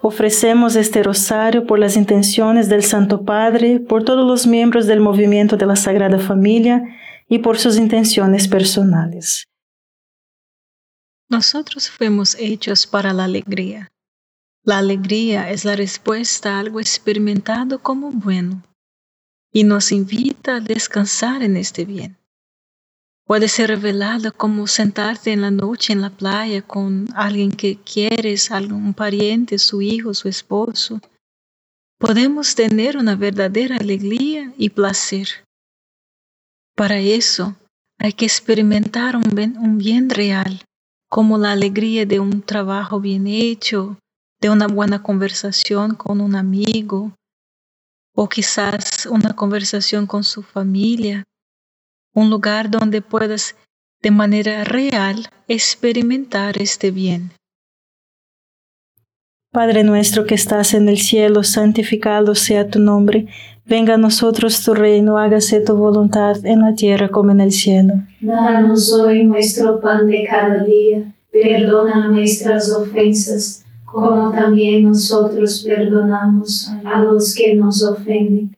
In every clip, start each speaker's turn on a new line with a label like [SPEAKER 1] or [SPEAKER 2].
[SPEAKER 1] Ofrecemos este rosario por las intenciones del Santo Padre, por todos los miembros del movimiento de la Sagrada Familia y por sus intenciones personales.
[SPEAKER 2] Nosotros fuimos hechos para la alegría. La alegría es la respuesta a algo experimentado como bueno y nos invita a descansar en este bien. Puede ser revelada como sentarte en la noche en la playa con alguien que quieres, algún pariente, su hijo, su esposo. Podemos tener una verdadera alegría y placer. Para eso hay que experimentar un bien, real, como la alegría de un trabajo bien hecho, de una buena conversación con un amigo, o quizás una conversación con su familia un lugar donde puedas de manera real experimentar este bien.
[SPEAKER 1] Padre nuestro que estás en el cielo, santificado sea tu nombre, venga a nosotros tu reino, hágase tu voluntad en la tierra como en el cielo.
[SPEAKER 3] Danos hoy nuestro pan de cada día, perdona nuestras ofensas, como también nosotros perdonamos a los que nos ofenden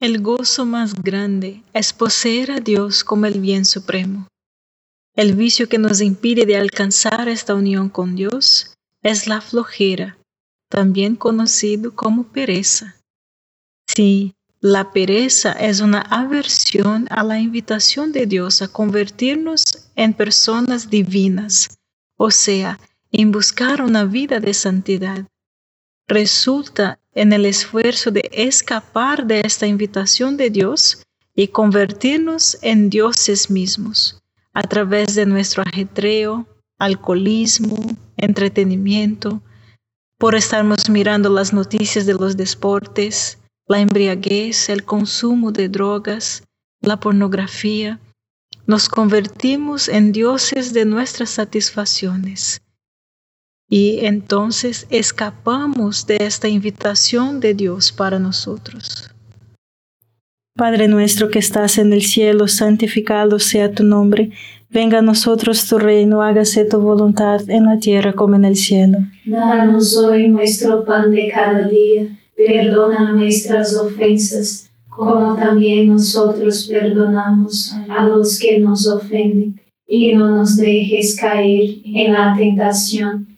[SPEAKER 2] El gozo más grande es poseer a Dios como el bien supremo. El vicio que nos impide de alcanzar esta unión con Dios es la flojera, también conocido como pereza. Sí, la pereza es una aversión a la invitación de Dios a convertirnos en personas divinas, o sea, en buscar una vida de santidad. Resulta en el esfuerzo de escapar de esta invitación de Dios y convertirnos en dioses mismos a través de nuestro ajetreo, alcoholismo, entretenimiento, por estarmos mirando las noticias de los deportes, la embriaguez, el consumo de drogas, la pornografía, nos convertimos en dioses de nuestras satisfacciones. Y entonces escapamos de esta invitación de Dios para nosotros.
[SPEAKER 1] Padre nuestro que estás en el cielo, santificado sea tu nombre. Venga a nosotros tu reino, hágase tu voluntad en la tierra como en el cielo.
[SPEAKER 3] Danos hoy nuestro pan de cada día. Perdona nuestras ofensas, como también nosotros perdonamos a los que nos ofenden. Y no nos dejes caer en la tentación,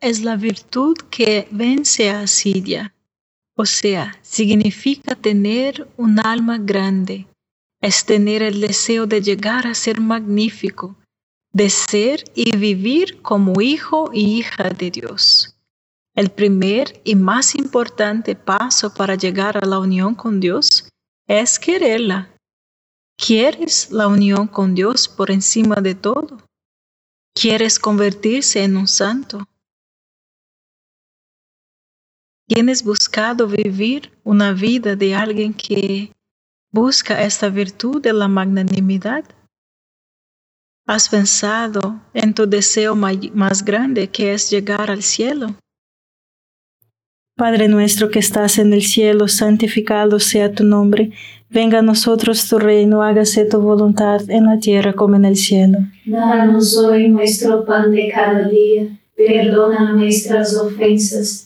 [SPEAKER 2] es la virtud que vence a asidia, o sea, significa tener un alma grande, es tener el deseo de llegar a ser magnífico, de ser y vivir como hijo y hija de Dios. El primer y más importante paso para llegar a la unión con Dios es quererla. ¿Quieres la unión con Dios por encima de todo? ¿Quieres convertirse en un santo? ¿Tienes buscado vivir una vida de alguien que busca esta virtud de la magnanimidad? ¿Has pensado en tu deseo más grande que es llegar al cielo?
[SPEAKER 1] Padre nuestro que estás en el cielo, santificado sea tu nombre. Venga a nosotros tu reino, hágase tu voluntad en la tierra como en el cielo.
[SPEAKER 3] Danos hoy nuestro pan de cada día. Perdona nuestras ofensas,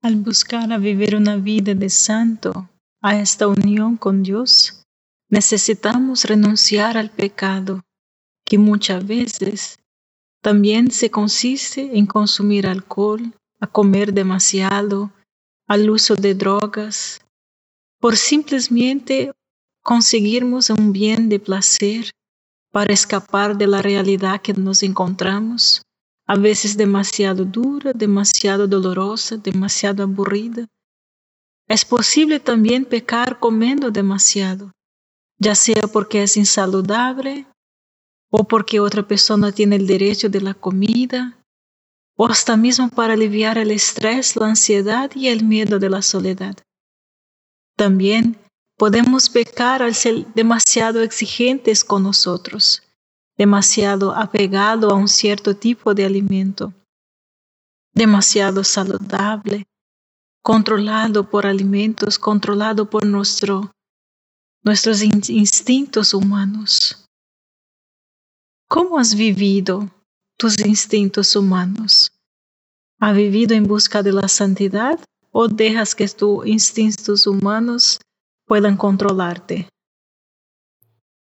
[SPEAKER 2] Al buscar a vivir una vida de santo, a esta unión con Dios, necesitamos renunciar al pecado, que muchas veces también se consiste en consumir alcohol, a comer demasiado, al uso de drogas, por simplemente conseguirmos un bien de placer para escapar de la realidad que nos encontramos, a veces demasiado dura, demasiado dolorosa, demasiado aburrida. Es posible también pecar comiendo demasiado, ya sea porque es insaludable o porque otra persona tiene el derecho de la comida, o hasta mismo para aliviar el estrés, la ansiedad y el miedo de la soledad. También podemos pecar al ser demasiado exigentes con nosotros, demasiado apegado a un cierto tipo de alimento, demasiado saludable, controlado por alimentos, controlado por nuestro, nuestros instintos humanos. ¿Cómo has vivido tus instintos humanos? ¿Has vivido en busca de la santidad o dejas que tus instintos humanos puedan controlarte?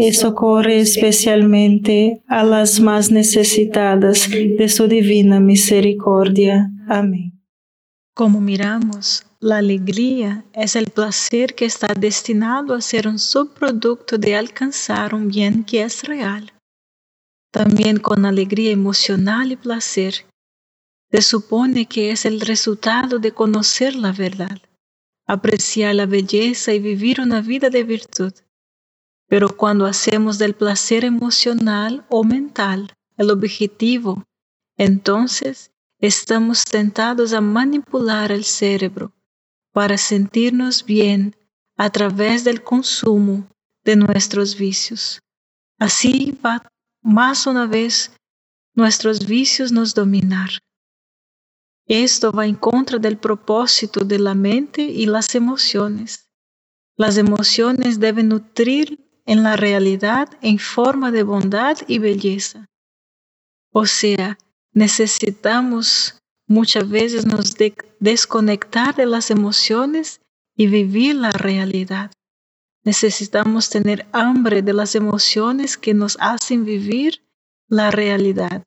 [SPEAKER 1] y socorre especialmente a las más necesitadas de su divina misericordia. Amén.
[SPEAKER 2] Como miramos, la alegría es el placer que está destinado a ser un subproducto de alcanzar un bien que es real. También con alegría emocional y placer, se supone que es el resultado de conocer la verdad, apreciar la belleza y vivir una vida de virtud. Pero cuando hacemos del placer emocional o mental el objetivo, entonces estamos tentados a manipular el cerebro para sentirnos bien a través del consumo de nuestros vicios. Así va más una vez nuestros vicios nos dominar. Esto va en contra del propósito de la mente y las emociones. Las emociones deben nutrir en la realidad en forma de bondad y belleza. O sea, necesitamos muchas veces nos desconectar de las emociones y vivir la realidad. Necesitamos tener hambre de las emociones que nos hacen vivir la realidad.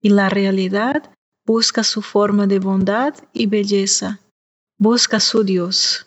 [SPEAKER 2] Y la realidad busca su forma de bondad y belleza. Busca su Dios.